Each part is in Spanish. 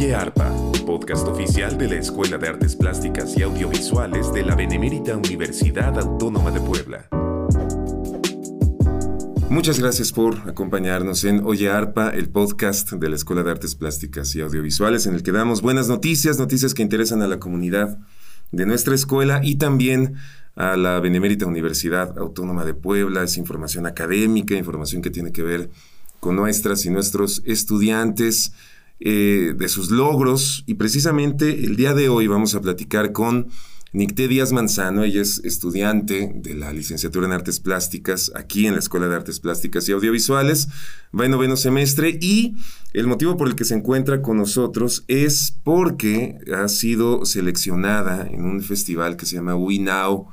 Oye Arpa, podcast oficial de la Escuela de Artes Plásticas y Audiovisuales de la Benemérita Universidad Autónoma de Puebla. Muchas gracias por acompañarnos en Oye Arpa, el podcast de la Escuela de Artes Plásticas y Audiovisuales, en el que damos buenas noticias, noticias que interesan a la comunidad de nuestra escuela y también a la Benemérita Universidad Autónoma de Puebla. Es información académica, información que tiene que ver con nuestras y nuestros estudiantes eh, de sus logros. Y precisamente el día de hoy vamos a platicar con Nicté Díaz Manzano, ella es estudiante de la licenciatura en Artes Plásticas aquí en la Escuela de Artes Plásticas y Audiovisuales, va en noveno semestre. Y el motivo por el que se encuentra con nosotros es porque ha sido seleccionada en un festival que se llama We Now,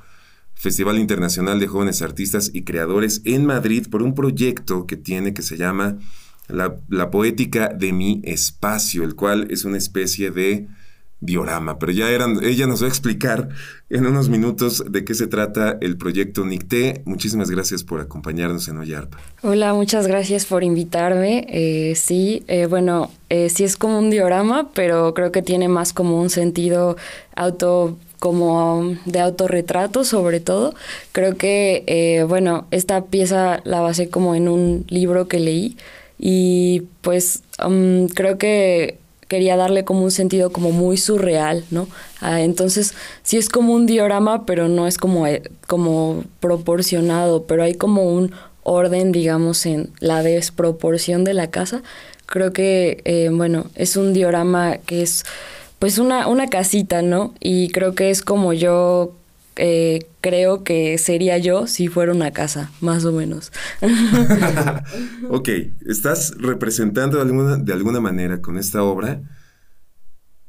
Festival Internacional de Jóvenes Artistas y Creadores en Madrid por un proyecto que tiene que se llama la, poética de mi espacio, el cual es una especie de diorama. Pero ya eran, ella nos va a explicar en unos minutos de qué se trata el proyecto NICTE. Muchísimas gracias por acompañarnos en Oyarpa. Hola, muchas gracias por invitarme. Eh, sí, eh, bueno, eh, sí es como un diorama, pero creo que tiene más como un sentido auto como de autorretrato sobre todo. Creo que, bueno, esta pieza la basé como en un libro que leí y pues creo que quería darle como un sentido como muy surreal, ¿no? Ah, entonces sí es como un diorama, pero no es como, eh, como proporcionado, pero hay como un orden, digamos, en la desproporción de la casa. Creo que, eh, bueno, es un diorama que es pues una, una casita, ¿no? Y creo que es como yo eh, creo que sería yo si fuera una casa, más o menos. ok, estás representando de alguna, de alguna manera con esta obra.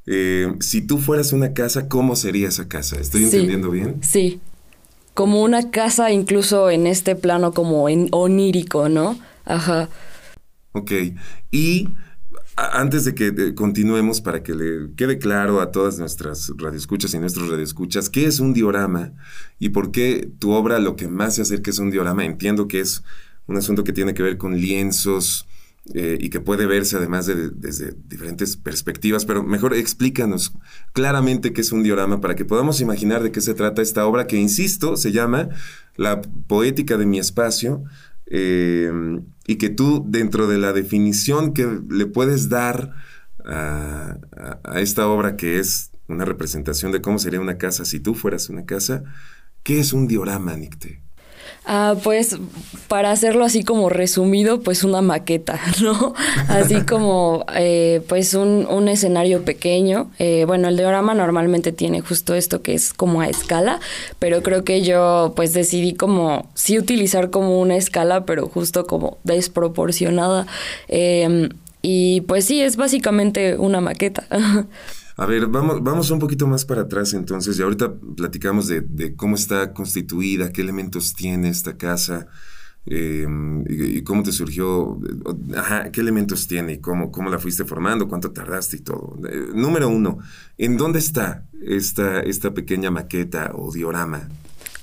Eh, si tú fueras una casa, ¿cómo sería esa casa? ¿Estoy entendiendo bien? Sí, como una casa incluso en este plano como en onírico, ¿no? Ajá. Ok, y antes de que continuemos, para que le quede claro a todas nuestras radioescuchas y nuestros radioescuchas, ¿qué es un diorama y por qué tu obra lo que más se acerca es un diorama? Entiendo que es un asunto que tiene que ver con lienzos eh, y que puede verse además desde diferentes perspectivas, pero mejor explícanos claramente qué es un diorama para que podamos imaginar de qué se trata esta obra que, insisto, se llama La poética de mi espacio eh, y que tú dentro de la definición que le puedes dar a, esta obra que es una representación de cómo sería una casa si tú fueras una casa, ¿qué es un diorama, Nicte? Ah, pues para hacerlo así como resumido, pues una maqueta, ¿no? Así como eh, pues un, un, escenario pequeño. Eh, bueno, el diorama normalmente tiene justo esto que es como a escala, pero creo que yo pues decidí como sí utilizar como una escala, pero justo como desproporcionada. Em, y pues sí, es básicamente una maqueta. A ver, vamos, vamos un poquito más para atrás entonces, y ahorita platicamos de, cómo está constituida, qué elementos tiene esta casa, em, y, cómo te surgió, ajá, qué elementos tiene y cómo, cómo la fuiste formando, cuánto tardaste y todo. Eh, número uno, ¿en dónde está esta, esta pequeña maqueta o diorama?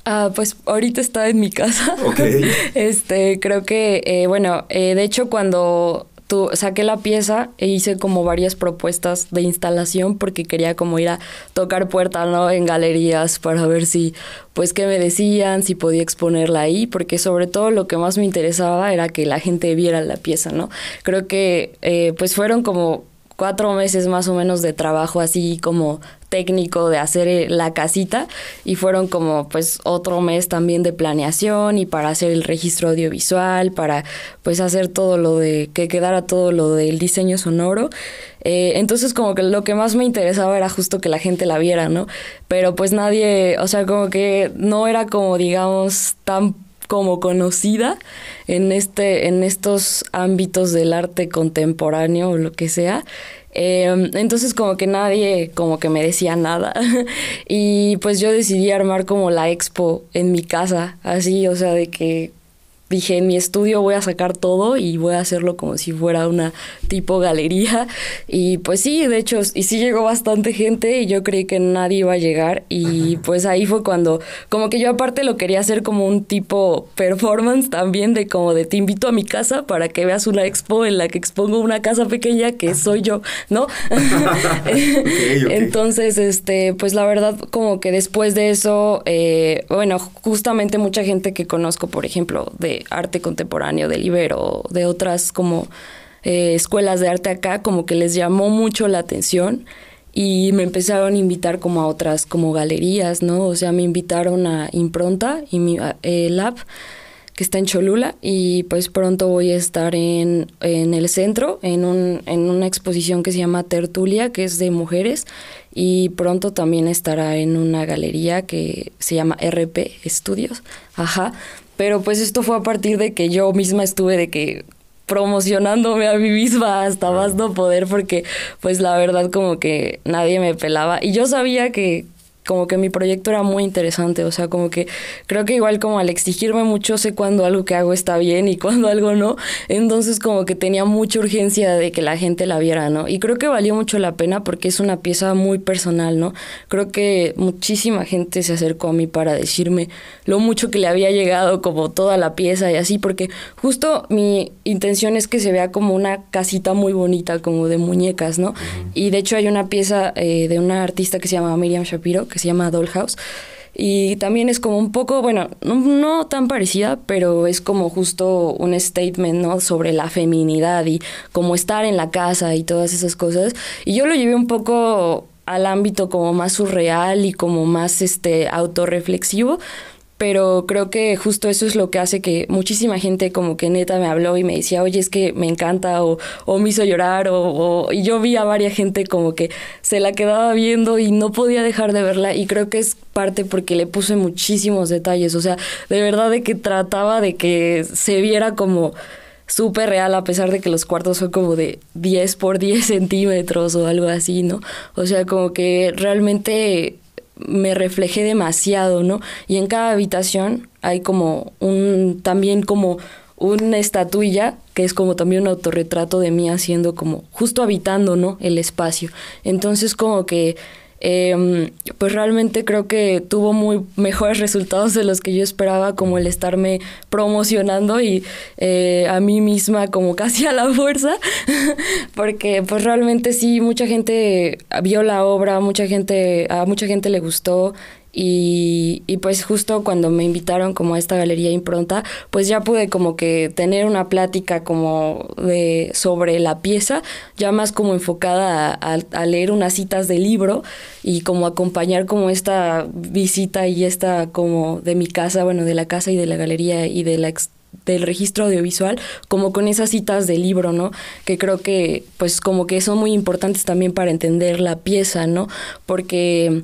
Ah, pues ahorita está en mi casa. Ok. este, creo que, eh, bueno, eh, de hecho cuando saqué la pieza e hice como varias propuestas de instalación porque quería como ir a tocar puertas, ¿no? En galerías para ver si, pues, qué me decían, si podía exponerla ahí, porque sobre todo lo que más me interesaba era que la gente viera la pieza, ¿no? Creo que, eh, pues, fueron como cuatro meses más o menos de trabajo así como técnico de hacer eh, la casita y fueron como pues otro mes también de planeación y para hacer el registro audiovisual, para pues hacer todo lo de que quedara todo lo del diseño sonoro. Eh, entonces como que lo que más me interesaba era justo que la gente la viera, ¿no? Pero pues nadie, o sea, como que no era como digamos tan como conocida en este en estos ámbitos del arte contemporáneo o lo que sea Em, entonces como que nadie como que me decía nada. y pues yo decidí armar como la expo en mi casa, así, o sea, de que dije, en mi estudio voy a sacar todo y voy a hacerlo como si fuera una tipo galería. Y pues sí, de hecho, y sí llegó bastante gente y yo creí que nadie iba a llegar. Y pues ahí fue cuando, como que yo aparte lo quería hacer como un tipo performance también de como de te invito a mi casa para que veas una expo en la que expongo una casa pequeña que soy yo, ¿no? Entonces, este, pues la verdad, como que después de eso, eh, bueno, justamente mucha gente que conozco, por ejemplo, de arte contemporáneo del Ibero, de otras como eh, escuelas de arte acá, como que les llamó mucho la atención y me empezaron a invitar como a otras como galerías, ¿no? O sea, me invitaron a Impronta y mi eh, lab que está en Cholula y pues pronto voy a estar en, en el centro en, un, en una exposición que se llama Tertulia, que es de mujeres y pronto también estará en una galería que se llama RP Estudios, ajá, pero pues esto fue a partir de que yo misma estuve de que promocionándome a mí misma hasta más no poder porque pues la verdad como que nadie me pelaba. Y yo sabía que como que mi proyecto era muy interesante, o sea, como que creo que igual como al exigirme mucho sé cuando algo que hago está bien y cuando algo no, entonces como que tenía mucha urgencia de que la gente la viera, ¿no? Y creo que valió mucho la pena porque es una pieza muy personal, ¿no? Creo que muchísima gente se acercó a mí para decirme lo mucho que le había llegado como toda la pieza y así, porque justo mi intención es que se vea como una casita muy bonita, como de muñecas, ¿no? Y de hecho hay una pieza eh, de una artista que se llama Miriam Shapiro, que se llama Dollhouse. Y también es como un poco, bueno, no, tan parecida, pero es como justo un statement, ¿no? Sobre la feminidad y como estar en la casa y todas esas cosas. Y yo lo llevé un poco al ámbito como más surreal y como más este autorreflexivo, pero creo que justo eso es lo que hace que muchísima gente como que neta me habló y me decía, oye, es que me encanta o, o me hizo llorar o, y yo vi a varias gente como que se la quedaba viendo y no podía dejar de verla y creo que es parte porque le puse muchísimos detalles, o sea, de verdad de que trataba de que se viera como súper real a pesar de que los cuartos son como de 10 por 10 centímetros o algo así, ¿no? O sea, como que realmente me reflejé demasiado, ¿no? Y en cada habitación hay como un, también como una estatuilla que es como también un autorretrato de mí haciendo como justo habitando, ¿no? El espacio. Entonces como que eh, pues realmente creo que tuvo muy mejores resultados de los que yo esperaba, como el estarme promocionando y eh, a mí misma como casi a la fuerza, porque pues realmente sí, mucha gente vio la obra, mucha gente, a mucha gente le gustó y, pues justo cuando me invitaron como a esta galería impronta, pues ya pude como que tener una plática como de sobre la pieza, ya más como enfocada a, leer unas citas de libro y como acompañar como esta visita y esta como de mi casa, bueno, de la casa y de la galería y de la del registro audiovisual, como con esas citas de libro, ¿no? Que creo que, pues, como que son muy importantes también para entender la pieza, ¿no? Porque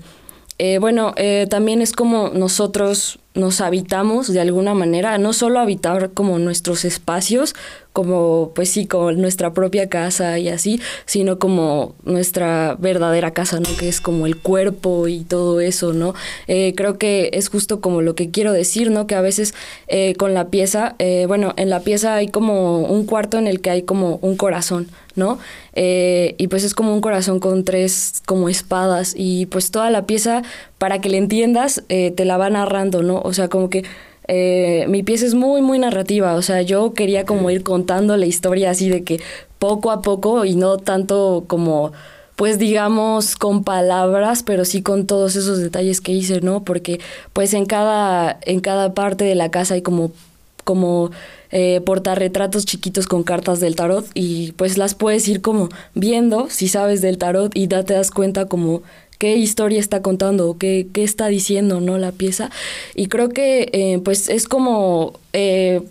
eh, bueno, eh, también es como nosotros nos habitamos de alguna manera, no solo habitar como nuestros espacios, como pues sí, como nuestra propia casa y así, sino como nuestra verdadera casa, ¿no? Que es como el cuerpo y todo eso, ¿no? Eh, creo que es justo como lo que quiero decir, ¿no? Que a veces con la pieza, bueno, en la pieza hay como un cuarto en el que hay como un corazón, ¿no? Eh, y pues es como un corazón con tres como espadas y pues toda la pieza, para que le entiendas, eh, te la va narrando, ¿no? O sea, como que eh, mi pieza es muy, muy narrativa, o sea, yo quería como ir contando la historia así de que poco a poco y no tanto como pues digamos con palabras, pero sí con todos esos detalles que hice, ¿no? Porque pues en cada en cada parte de la casa hay como como eh, portarretratos chiquitos con cartas del tarot y pues las puedes ir como viendo si sabes del tarot y ya te das cuenta como qué historia está contando, qué, qué está diciendo, ¿no? La pieza. Y creo que eh, pues es como... Eh,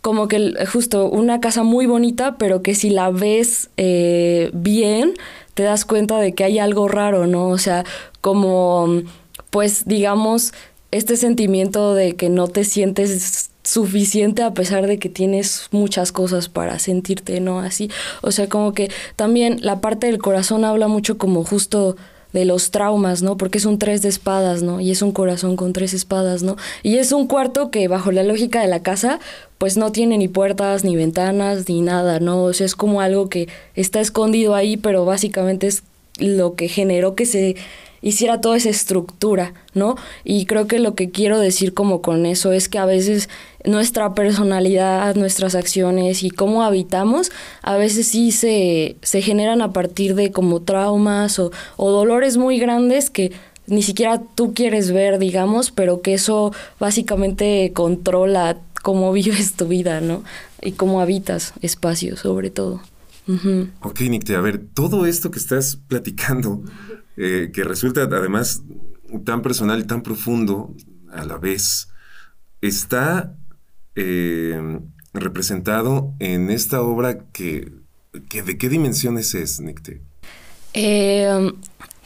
como que justo una casa muy bonita, pero que si la ves eh, bien, te das cuenta de que hay algo raro, ¿no? O sea, como, pues, digamos, este sentimiento de que no te sientes suficiente a pesar de que tienes muchas cosas para sentirte, ¿no? Así, o sea, como que también la parte del corazón habla mucho como justo de los traumas, ¿no? Porque es un tres de espadas, ¿no? Y es un corazón con tres espadas, ¿no? Y es un cuarto que bajo la lógica de la casa, pues no tiene ni puertas, ni ventanas, ni nada, ¿no? O sea, es como algo que está escondido ahí, pero básicamente es lo que generó que se hiciera toda esa estructura, ¿no? Y creo que lo que quiero decir como con eso es que a veces nuestra personalidad, nuestras acciones y cómo habitamos, a veces sí se, se generan a partir de como traumas o, o dolores muy grandes que ni siquiera tú quieres ver, digamos, pero que eso básicamente controla cómo vives tu vida, ¿no? Y cómo habitas espacios, sobre todo. Ok, Nicte, a ver, todo esto que estás platicando, eh, que resulta además tan personal y tan profundo a la vez, está eh, representado en esta obra que, ¿de qué dimensiones es, Nicte? Eh,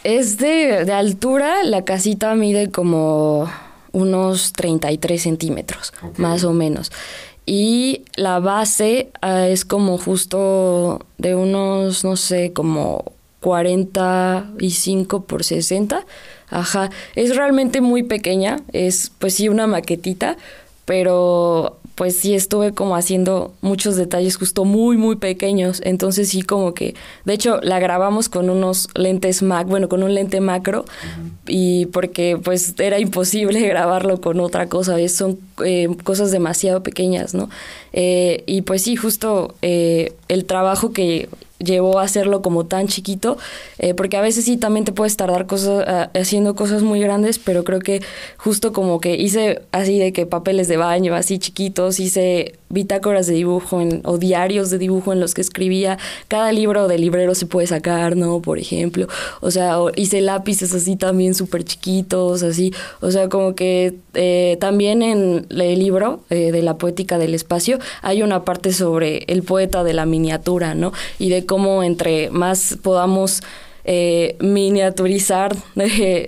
es de, de, altura, la casita mide como unos 33 centímetros, más o menos. Y la base ah, es como justo de unos, no sé, como 45 por 60. Ajá, es realmente muy pequeña, es pues sí una maquetita, pero pues sí estuve como haciendo muchos detalles justo muy, muy pequeños. Entonces sí como que, de hecho, la grabamos con unos lentes Mac, bueno, con un lente macro, y porque pues era imposible grabarlo con otra cosa, son eh, cosas demasiado pequeñas, ¿no? Eh, y pues sí, justo eh, el trabajo que llevó a hacerlo como tan chiquito, eh, porque a veces sí también te puedes tardar cosas, ah, haciendo cosas muy grandes, pero creo que justo como que hice así de que papeles de baño, así chiquitos, hice bitácoras de dibujo en, o diarios de dibujo en los que escribía, cada libro de librero se puede sacar, ¿no? Por ejemplo, o sea, hice lápices así también súper chiquitos, así, o sea, como que eh, también en el libro eh, de la poética del espacio hay una parte sobre el poeta de la miniatura, ¿no? Y de cómo entre más podamos eh, miniaturizar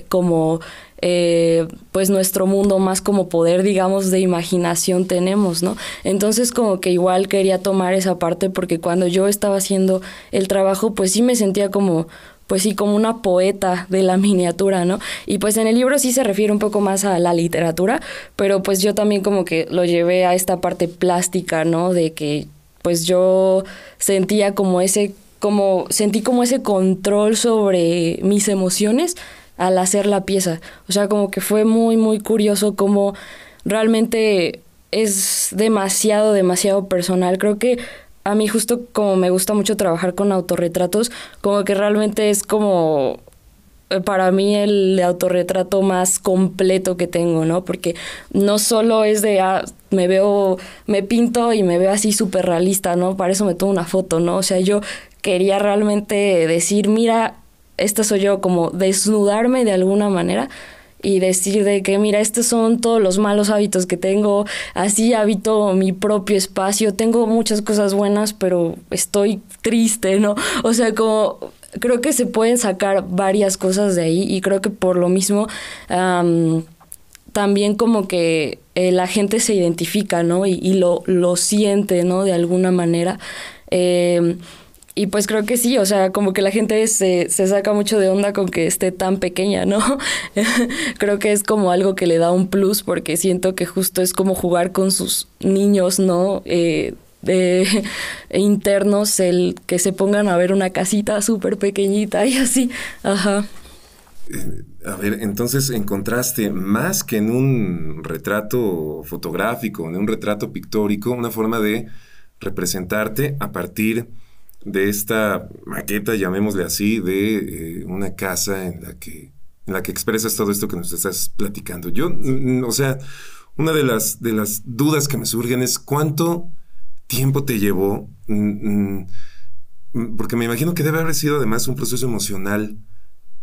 como eh, pues nuestro mundo más como poder digamos de imaginación tenemos no entonces como que igual quería tomar esa parte porque cuando yo estaba haciendo el trabajo pues sí me sentía como pues sí, como una poeta de la miniatura, ¿no? Y pues en el libro sí se refiere un poco más a la literatura, pero pues yo también como que lo llevé a esta parte plástica, ¿no? De que pues yo sentía como ese, como, sentí como ese control sobre mis emociones al hacer la pieza. O sea, como que fue muy, muy curioso como realmente es demasiado, demasiado personal. Creo que a mí justo como me gusta mucho trabajar con autorretratos, como que realmente es como para mí el autorretrato más completo que tengo, ¿no? Porque no solo es de, ah, me veo, me pinto y me veo así súper realista, ¿no? Para eso me tomo una foto, ¿no? O sea, yo quería realmente decir, mira, esta soy yo, como desnudarme de alguna manera y decir de que mira, estos son todos los malos hábitos que tengo, así habito mi propio espacio, tengo muchas cosas buenas, pero estoy triste, ¿no? O sea, como creo que se pueden sacar varias cosas de ahí y creo que por lo mismo también como que eh, la gente se identifica, ¿no? Y, y, lo, lo siente, ¿no? De alguna manera. Eh, y pues creo que sí, o sea, como que la gente se, se saca mucho de onda con que esté tan pequeña, ¿no? creo que es como algo que le da un plus porque siento que justo es como jugar con sus niños, ¿no? Eh, de internos, el que se pongan a ver una casita súper pequeñita y así, ajá. Eh, a ver, entonces encontraste más que en un retrato fotográfico, en un retrato pictórico, una forma de representarte a partir de esta maqueta, llamémosle así, de eh, una casa en la que en la que expresas todo esto que nos estás platicando. Yo, o sea, una de las de las dudas que me surgen es cuánto tiempo te llevó, mm, mm, porque me imagino que debe haber sido además un proceso emocional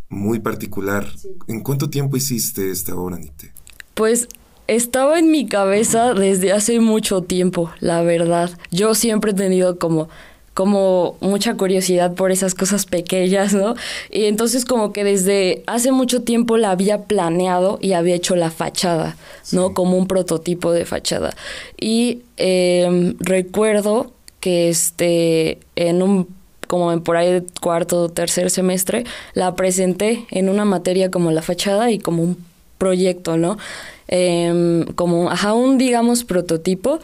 muy particular. ¿En cuánto tiempo hiciste esta obra, Nite? Pues estaba en mi cabeza desde hace mucho tiempo, la verdad. Yo siempre he tenido como como mucha curiosidad por esas cosas pequeñas, ¿no? Y entonces como que desde hace mucho tiempo la había planeado y había hecho la fachada, ¿no? Como un prototipo de fachada. Y em, recuerdo que este, en un como por ahí de cuarto o tercer semestre, la presenté en una materia como la fachada y como un proyecto, ¿no? Em, como, ajá, un, digamos, prototipo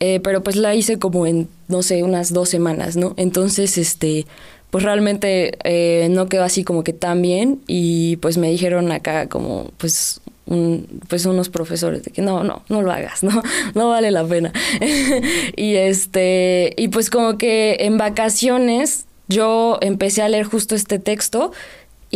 eh, pero pues la hice como en, no sé, unas dos semanas, ¿no? Entonces, este, pues realmente eh, no quedó así como que tan bien y pues me dijeron acá como, pues pues unos profesores de que no, no, no lo hagas, no, no vale la pena. y este, y pues como que en vacaciones yo empecé a leer justo este texto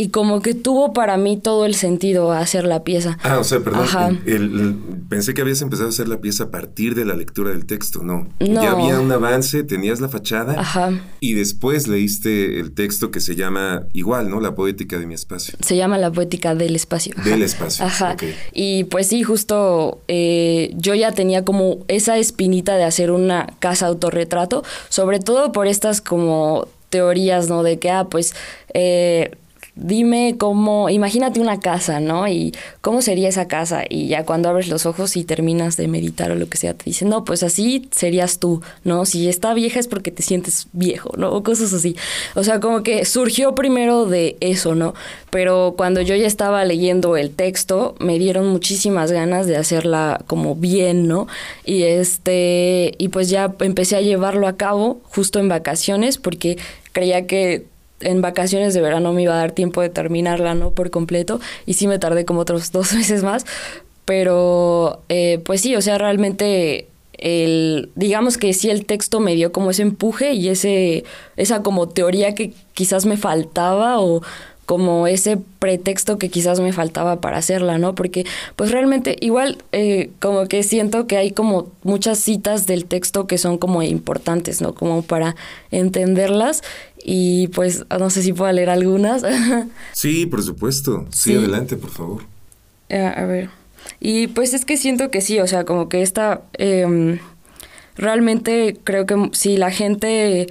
y como que tuvo para mí todo el sentido hacer la pieza. Ah, o sea, perdón. pensé que habías empezado a hacer la pieza a partir de la lectura del texto, no. Ya había un avance, tenías la fachada Ajá. y después leíste el texto que se llama igual, ¿no? La poética de mi espacio. Se llama la poética del espacio. Del espacio. Ajá. Y pues sí, justo eh, yo ya tenía como esa espinita de hacer una casa autorretrato, sobre todo por estas como teorías, ¿no? De que, ah, pues... Eh, dime cómo, imagínate una casa, ¿no? Y cómo sería esa casa. Y ya cuando abres los ojos y terminas de meditar o lo que sea, te dicen, no, pues así serías tú, ¿no? Si está vieja es porque te sientes viejo, ¿no? O cosas así. O sea, como que surgió primero de eso, ¿no? Pero cuando yo ya estaba leyendo el texto, me dieron muchísimas ganas de hacerla como bien, ¿no? Y este, y pues ya empecé a llevarlo a cabo justo en vacaciones porque creía que en vacaciones de verano me iba a dar tiempo de terminarla, ¿no? Por completo. Y sí me tardé como otros dos meses más. Pero, eh, pues sí, o sea, realmente el, digamos que sí el texto me dio como ese empuje y ese, esa como teoría que quizás me faltaba o como ese pretexto que quizás me faltaba para hacerla, ¿no? Porque pues realmente igual eh, como que siento que hay como muchas citas del texto que son como importantes, ¿no? Como para entenderlas y pues no sé si puedo leer algunas. sí, por supuesto. Sí, adelante, por favor. Eh, a ver. Y pues es que siento que sí, o sea, como que esta... Em, realmente creo que si la gente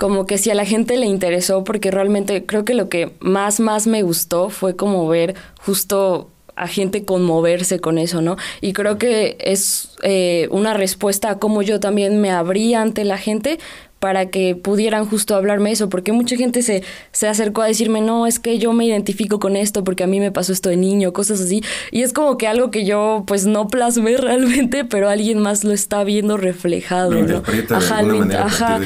como que si a la gente le interesó, porque realmente creo que lo que más, más me gustó fue como ver justo a gente conmoverse con eso, ¿no? Y creo que es eh, una respuesta a cómo yo también me abrí ante la gente, para que pudieran justo hablarme eso, porque mucha gente se, se acercó a decirme, no, es que yo me identifico con esto porque a mí me pasó esto de niño, cosas así, y es como que algo que yo pues no plasmé realmente, pero alguien más lo está viendo reflejado, ¿no? Ajá, ajá.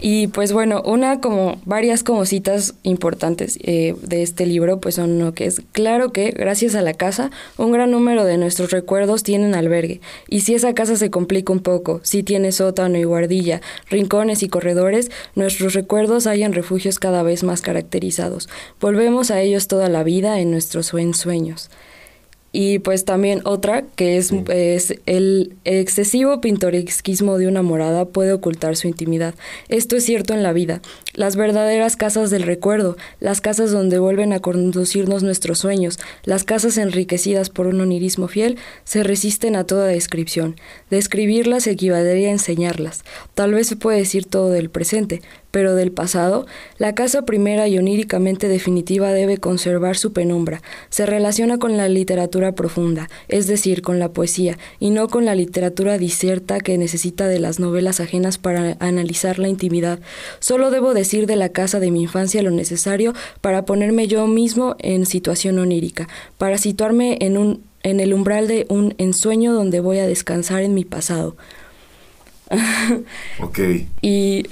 Y pues bueno, una como varias como citas importantes eh, de este libro, pues son lo que es, claro que gracias a la casa, un gran número de nuestros recuerdos tienen albergue, y si esa casa se complica un poco, si tiene sótano y guardilla, rincones y corredores, nuestros recuerdos hayan refugios cada vez más caracterizados. Volvemos a ellos toda la vida en nuestros sueños. Y pues también otra, que es, es, el excesivo pintoresquismo de una morada puede ocultar su intimidad. Esto es cierto en la vida. Las verdaderas casas del recuerdo, las casas donde vuelven a conducirnos nuestros sueños, las casas enriquecidas por un onirismo fiel, se resisten a toda descripción. Describirlas equivaldría a enseñarlas. Tal vez se puede decir todo del presente, pero del pasado, la casa primera y oníricamente definitiva debe conservar su penumbra. Se relaciona con la literatura profunda, es decir, con la poesía, y no con la literatura diserta que necesita de las novelas ajenas para analizar la intimidad. Solo debo decir de la casa de mi infancia lo necesario para ponerme yo mismo en situación onírica, para situarme en un en el umbral de un ensueño donde voy a descansar en mi pasado. ok. y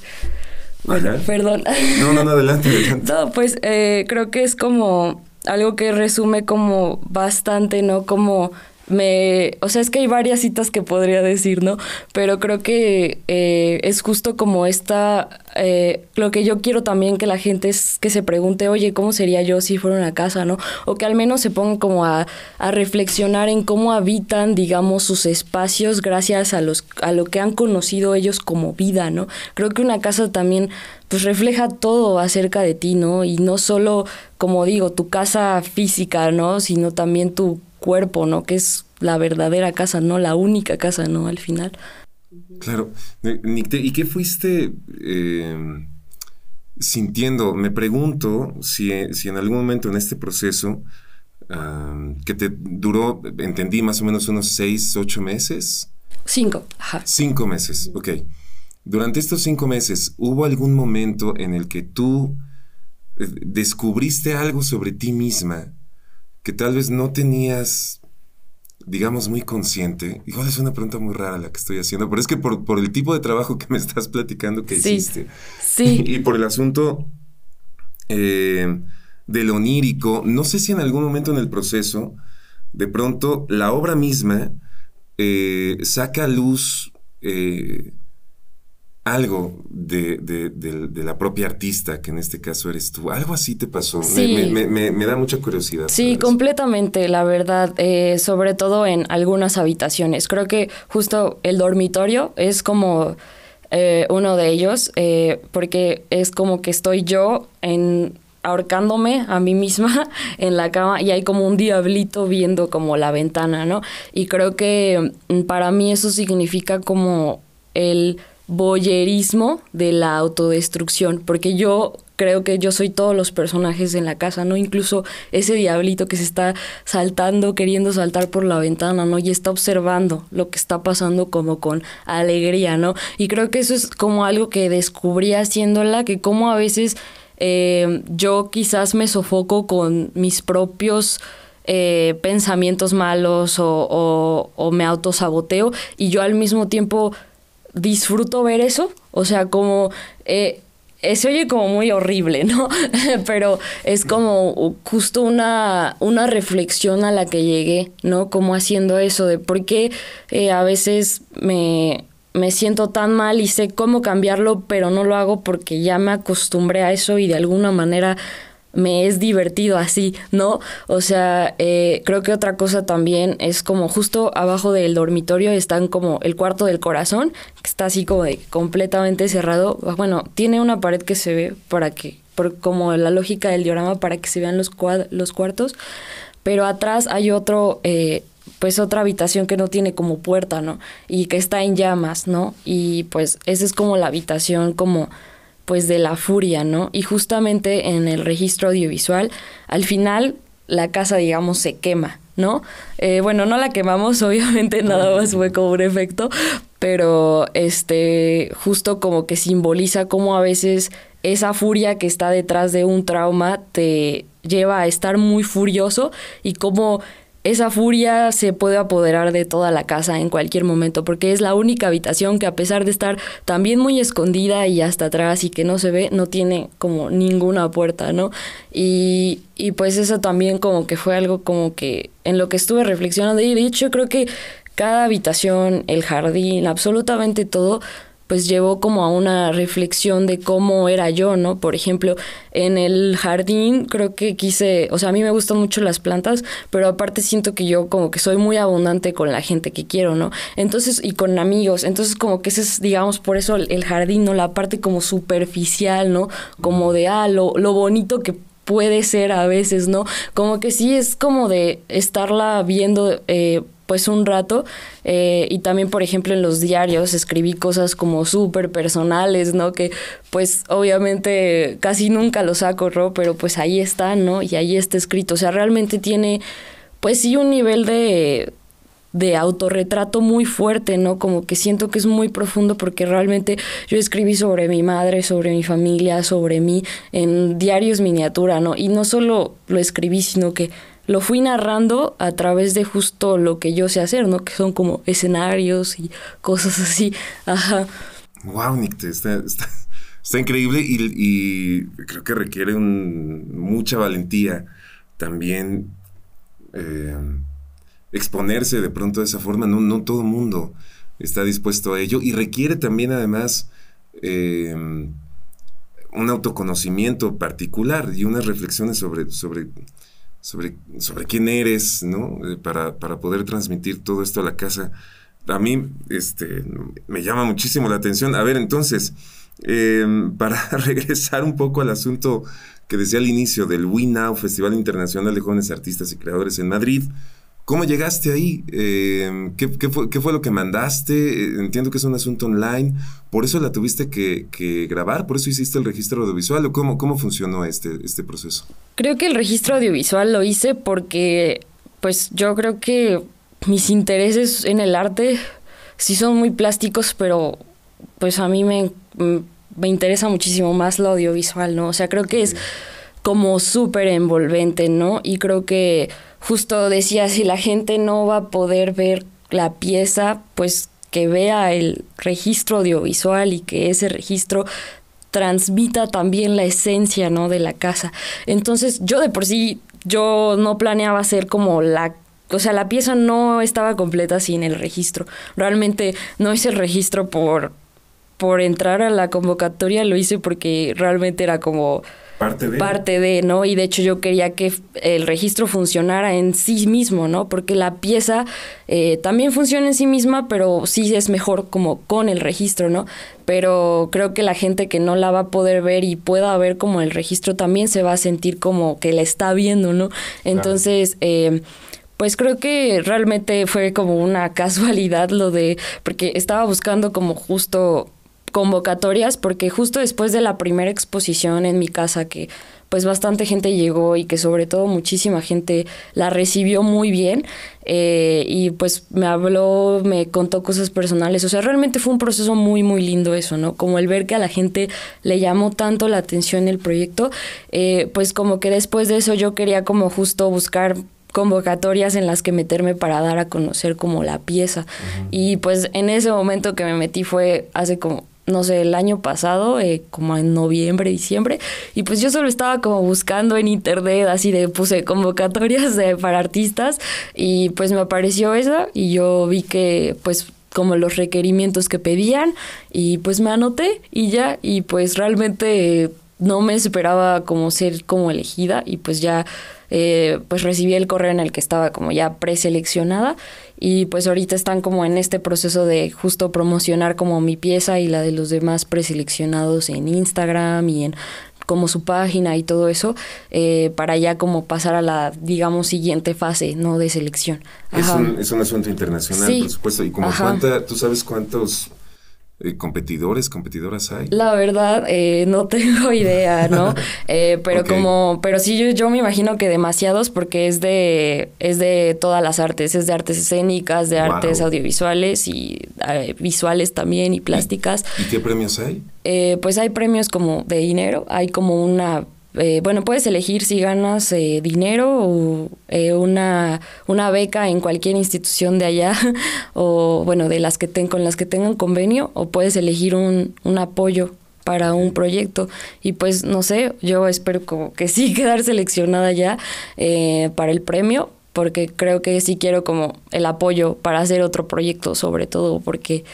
bueno, perdón. No, no, no, adelante, adelante. No, pues eh, creo que es como algo que resume como bastante, ¿no? Como me, o sea, es que hay varias citas que podría decir, ¿no? Pero creo que eh, es justo como esta, eh, lo que yo quiero también que la gente es que se pregunte, oye, ¿cómo sería yo si fuera una casa, ¿no? O que al menos se pongan como a, a reflexionar en cómo habitan, digamos, sus espacios gracias a, los, a lo que han conocido ellos como vida, ¿no? Creo que una casa también pues refleja todo acerca de ti, ¿no? Y no solo, como digo, tu casa física, ¿no? Sino también tu cuerpo, ¿no? Que es la verdadera casa, no la única casa, ¿no? Al final. Claro. ¿Y qué fuiste eh, sintiendo? Me pregunto si, si, en algún momento en este proceso, que te duró, entendí, más o menos unos seis, ocho meses. Cinco, ajá. Cinco meses, ok. Durante estos cinco meses, ¿hubo algún momento en el que tú eh, descubriste algo sobre ti misma que tal vez no tenías digamos, muy consciente? Igual es una pregunta muy rara la que estoy haciendo, pero es que por, por el tipo de trabajo que me estás platicando que hiciste. Sí. y por el asunto eh, del onírico, no sé si en algún momento en el proceso, de pronto, la obra misma eh, saca a luz eh, algo de, la propia artista, que en este caso eres tú. Algo así te pasó. Me, da mucha curiosidad. Sí, completamente, la verdad, eh, sobre todo en algunas habitaciones. Creo que justo el dormitorio es como eh, uno de ellos, eh, porque es como que estoy yo en ahorcándome a mí misma en la cama y hay como un diablito viendo como la ventana, ¿no? Y creo que mm, para mí eso significa como el boyerismo de la autodestrucción, porque yo creo que yo soy todos los personajes en la casa, ¿no? Incluso ese diablito que se está saltando, queriendo saltar por la ventana, ¿no? Y está observando lo que está pasando como con alegría, ¿no? Y creo que eso es como algo que descubrí haciéndola, que como a veces eh, yo quizás me sofoco con mis propios... Eh, pensamientos malos o, o, o me autosaboteo y yo al mismo tiempo disfruto ver eso, o sea, como... Eh, eh, se oye como muy horrible, ¿no? Pero es como justo una, una reflexión a la que llegué, ¿no? Como haciendo eso de por qué eh, a veces me, me siento tan mal y sé cómo cambiarlo, pero no lo hago porque ya me acostumbré a eso y de alguna manera me es divertido así, ¿no? O sea, eh, creo que otra cosa también es como justo abajo del dormitorio están como el cuarto del corazón, que está así como de completamente cerrado. Bueno, tiene una pared que se ve para que, por como la lógica del diorama, para que se vean los, los cuartos, pero atrás hay otro, eh, pues otra habitación que no tiene como puerta, ¿no? Y que está en llamas, ¿no? Y pues esa es como la habitación como pues de la furia, ¿no? Y justamente en el registro audiovisual, al final la casa, digamos, se quema, ¿no? Eh, bueno, no la quemamos, obviamente nada más fue como un efecto, pero este, justo como que simboliza cómo a veces esa furia que está detrás de un trauma te lleva a estar muy furioso y cómo esa furia se puede apoderar de toda la casa en cualquier momento, porque es la única habitación que a pesar de estar también muy escondida y hasta atrás y que no se ve, no tiene como ninguna puerta, ¿no? Y, y pues eso también como que fue algo como que en lo que estuve reflexionando y de hecho creo que cada habitación, el jardín, absolutamente todo, pues llevó como a una reflexión de cómo era yo, ¿no? Por ejemplo, en el jardín creo que quise, o sea, a mí me gustan mucho las plantas, pero aparte siento que yo como que soy muy abundante con la gente que quiero, ¿no? Entonces, y con amigos, entonces como que ese es, digamos, por eso el, jardín, ¿no? La parte como superficial, ¿no? Como de, ah, lo, lo bonito que puede ser a veces, ¿no? Como que sí es como de estarla viendo eh, pues un rato eh, y también por ejemplo en los diarios escribí cosas como súper personales, ¿no? Que pues obviamente casi nunca lo saco, ¿no? Pero pues ahí está, ¿no? Y ahí está escrito, o sea, realmente tiene pues sí un nivel de de autorretrato muy fuerte, ¿no? Como que siento que es muy profundo porque realmente yo escribí sobre mi madre, sobre mi familia, sobre mí en diarios miniatura, ¿no? Y no solo lo escribí, sino que lo fui narrando a través de justo lo que yo sé hacer, ¿no? Que son como escenarios y cosas así. Ajá. Wow, Nick, está, está, increíble y, creo que requiere mucha valentía también eh, exponerse de pronto de esa forma. No, no todo mundo está dispuesto a ello y requiere también además eh, un autoconocimiento particular y unas reflexiones sobre, sobre sobre, sobre quién eres, ¿no? Eh, para, para, poder transmitir todo esto a la casa. A mí este, me llama muchísimo la atención. A ver, entonces, em, para regresar un poco al asunto que decía al inicio del We Now, Festival Internacional de Jóvenes Artistas y Creadores en Madrid, ¿Cómo llegaste ahí? Eh, ¿qué, fue, lo que mandaste? Entiendo que es un asunto online. ¿Por eso la tuviste que, grabar? ¿Por eso hiciste el registro audiovisual? ¿O cómo, cómo funcionó este, este proceso? Creo que el registro audiovisual lo hice porque, pues yo creo que mis intereses en el arte sí son muy plásticos, pero pues a mí me, me interesa muchísimo más lo audiovisual, ¿no? O sea, creo que es como súper envolvente, ¿no? Y creo que justo decía, si la gente no va a poder ver la pieza, pues que vea el registro audiovisual y que ese registro transmita también la esencia, ¿no? De la casa. Entonces, yo de por sí, yo no planeaba hacer como la o sea, la pieza no estaba completa sin el registro. Realmente no hice el registro por, por entrar a la convocatoria, lo hice porque realmente era como Parte de. parte de, ¿no? Y de hecho yo quería que el registro funcionara en sí mismo, ¿no? Porque la pieza eh, también funciona en sí misma, pero sí es mejor como con el registro, ¿no? Pero creo que la gente que no la va a poder ver y pueda ver como el registro también se va a sentir como que la está viendo, ¿no? Entonces, eh, pues creo que realmente fue como una casualidad lo de, porque estaba buscando como justo convocatorias porque justo después de la primera exposición en mi casa que pues bastante gente llegó y que sobre todo muchísima gente la recibió muy bien eh, y pues me habló, me contó cosas personales, o sea, realmente fue un proceso muy, muy lindo eso, ¿no? Como el ver que a la gente le llamó tanto la atención el proyecto, eh, pues como que después de eso yo quería como justo buscar convocatorias en las que meterme para dar a conocer como la pieza. Y pues en ese momento que me metí fue hace como no sé, el año pasado, eh, como en noviembre, diciembre, y pues yo solo estaba como buscando en internet, así de puse convocatorias para artistas, y pues me apareció esa, y yo vi que pues como los requerimientos que pedían, y pues me anoté, y ya, y pues realmente no me esperaba como ser como elegida, y pues ya eh, pues recibí el correo en el que estaba como ya preseleccionada y pues ahorita están como en este proceso de justo promocionar como mi pieza y la de los demás preseleccionados en Instagram y en como su página y todo eso eh, para ya como pasar a la digamos siguiente fase no de selección. Es un, es un, asunto internacional por supuesto. Y como cuánta tú sabes cuántos competidores, competidoras hay? La verdad, eh, no tengo idea, ¿no? Eh, pero como, pero sí, yo, yo, me imagino que demasiados porque es de, es de todas las artes, es de artes escénicas, de artes audiovisuales y visuales también y plásticas. ¿Y, qué premios hay? pues hay premios como de dinero, hay como una eh, bueno, puedes elegir si ganas eh, dinero o eh, una, una beca en cualquier institución de allá o, bueno, de las que ten, con las que tengan convenio o puedes elegir un, un apoyo para un proyecto y pues no sé, yo espero como que sí quedar seleccionada ya para el premio porque creo que sí quiero como el apoyo para hacer otro proyecto sobre todo porque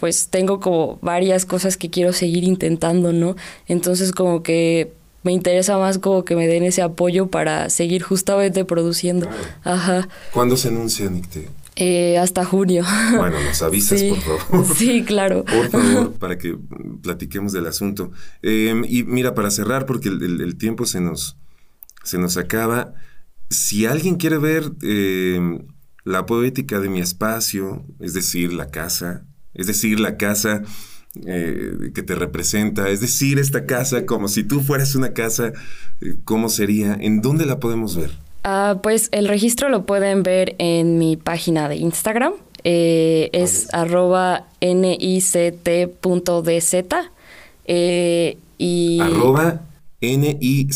pues tengo como varias cosas que quiero seguir intentando, ¿no? Entonces como que me interesa más como que me den ese apoyo para seguir justamente produciendo. Ajá. ¿Cuándo se anuncia, Nicte? Eh, hasta junio. Bueno, nos avisas, por favor. Sí, claro. Por favor, para que platiquemos del asunto. Em, y mira, para cerrar, porque el, tiempo se nos, se nos acaba, si alguien quiere ver em, la poética de mi espacio, es decir, la casa, es decir, la casa eh, que te representa, es decir, esta casa como si tú fueras una casa, eh, ¿cómo sería? ¿En dónde la podemos ver? Ah, pues el registro lo pueden ver en mi página de Instagram, eh, es arroba nict.dz y... Arroba nict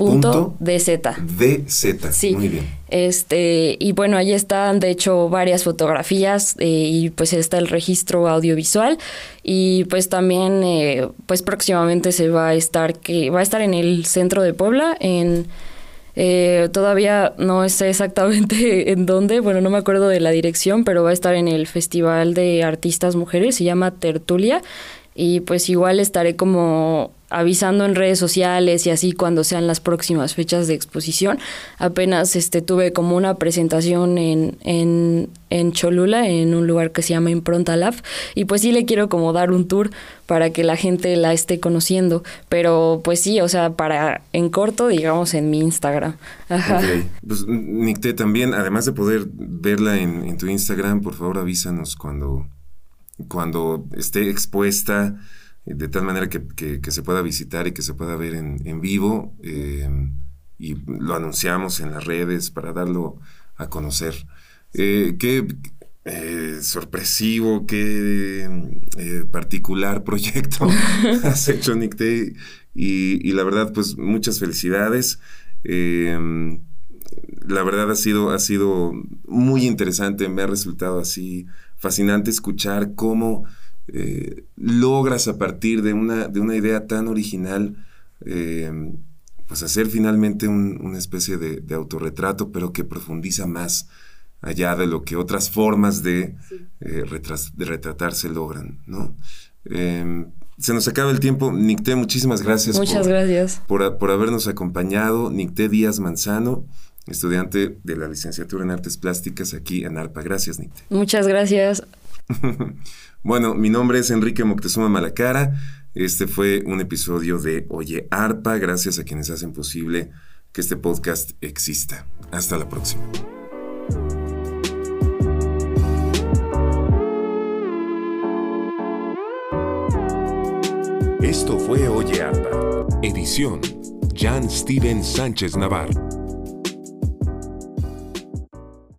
punto DZ. DZ, sí. muy bien. Este, y bueno, ahí están, de hecho, varias fotografías eh, y pues está el registro audiovisual y pues también, eh, pues próximamente se va a estar, que va a estar en el centro de Puebla, en... Eh, todavía no sé exactamente en dónde, bueno, no me acuerdo de la dirección, pero va a estar en el Festival de Artistas Mujeres, se llama Tertulia, y pues igual estaré como avisando en redes sociales y así cuando sean las próximas fechas de exposición. Apenas este tuve como una presentación en, en, en Cholula, en un lugar que se llama Impronta Lab, y pues sí le quiero como dar un tour para que la gente la esté conociendo, pero pues sí, o sea, para en corto, digamos, en mi Instagram. Ajá. Pues Nicté, también, además de poder verla en, en tu Instagram, por favor avísanos cuando, cuando esté expuesta de tal manera que, se pueda visitar y que se pueda ver en, vivo em, y lo anunciamos en las redes para darlo a conocer. Eh, qué eh, sorpresivo, qué eh, particular proyecto has hecho, Nick y, la verdad, pues muchas felicidades. La verdad ha sido, ha sido muy interesante, me ha resultado así fascinante escuchar cómo eh, logras a partir de una, de una idea tan original, em, pues hacer finalmente una especie de, autorretrato, pero que profundiza más allá de lo que otras formas de, eh, de retratarse logran, ¿no? Em, se nos acaba el tiempo. Nicté, muchísimas gracias. Muchas gracias. Por, por, habernos acompañado. Nicté Díaz Manzano, estudiante de la licenciatura en Artes Plásticas aquí en ARPA. Gracias, Nicté. Muchas gracias. bueno, mi nombre es Enrique Moctezuma Malacara. Este fue un episodio de Oye ARPA. Gracias a quienes hacen posible que este podcast exista. Hasta la próxima. Esto fue Oye Arpa. Edición Jan Steven Sánchez Navarro.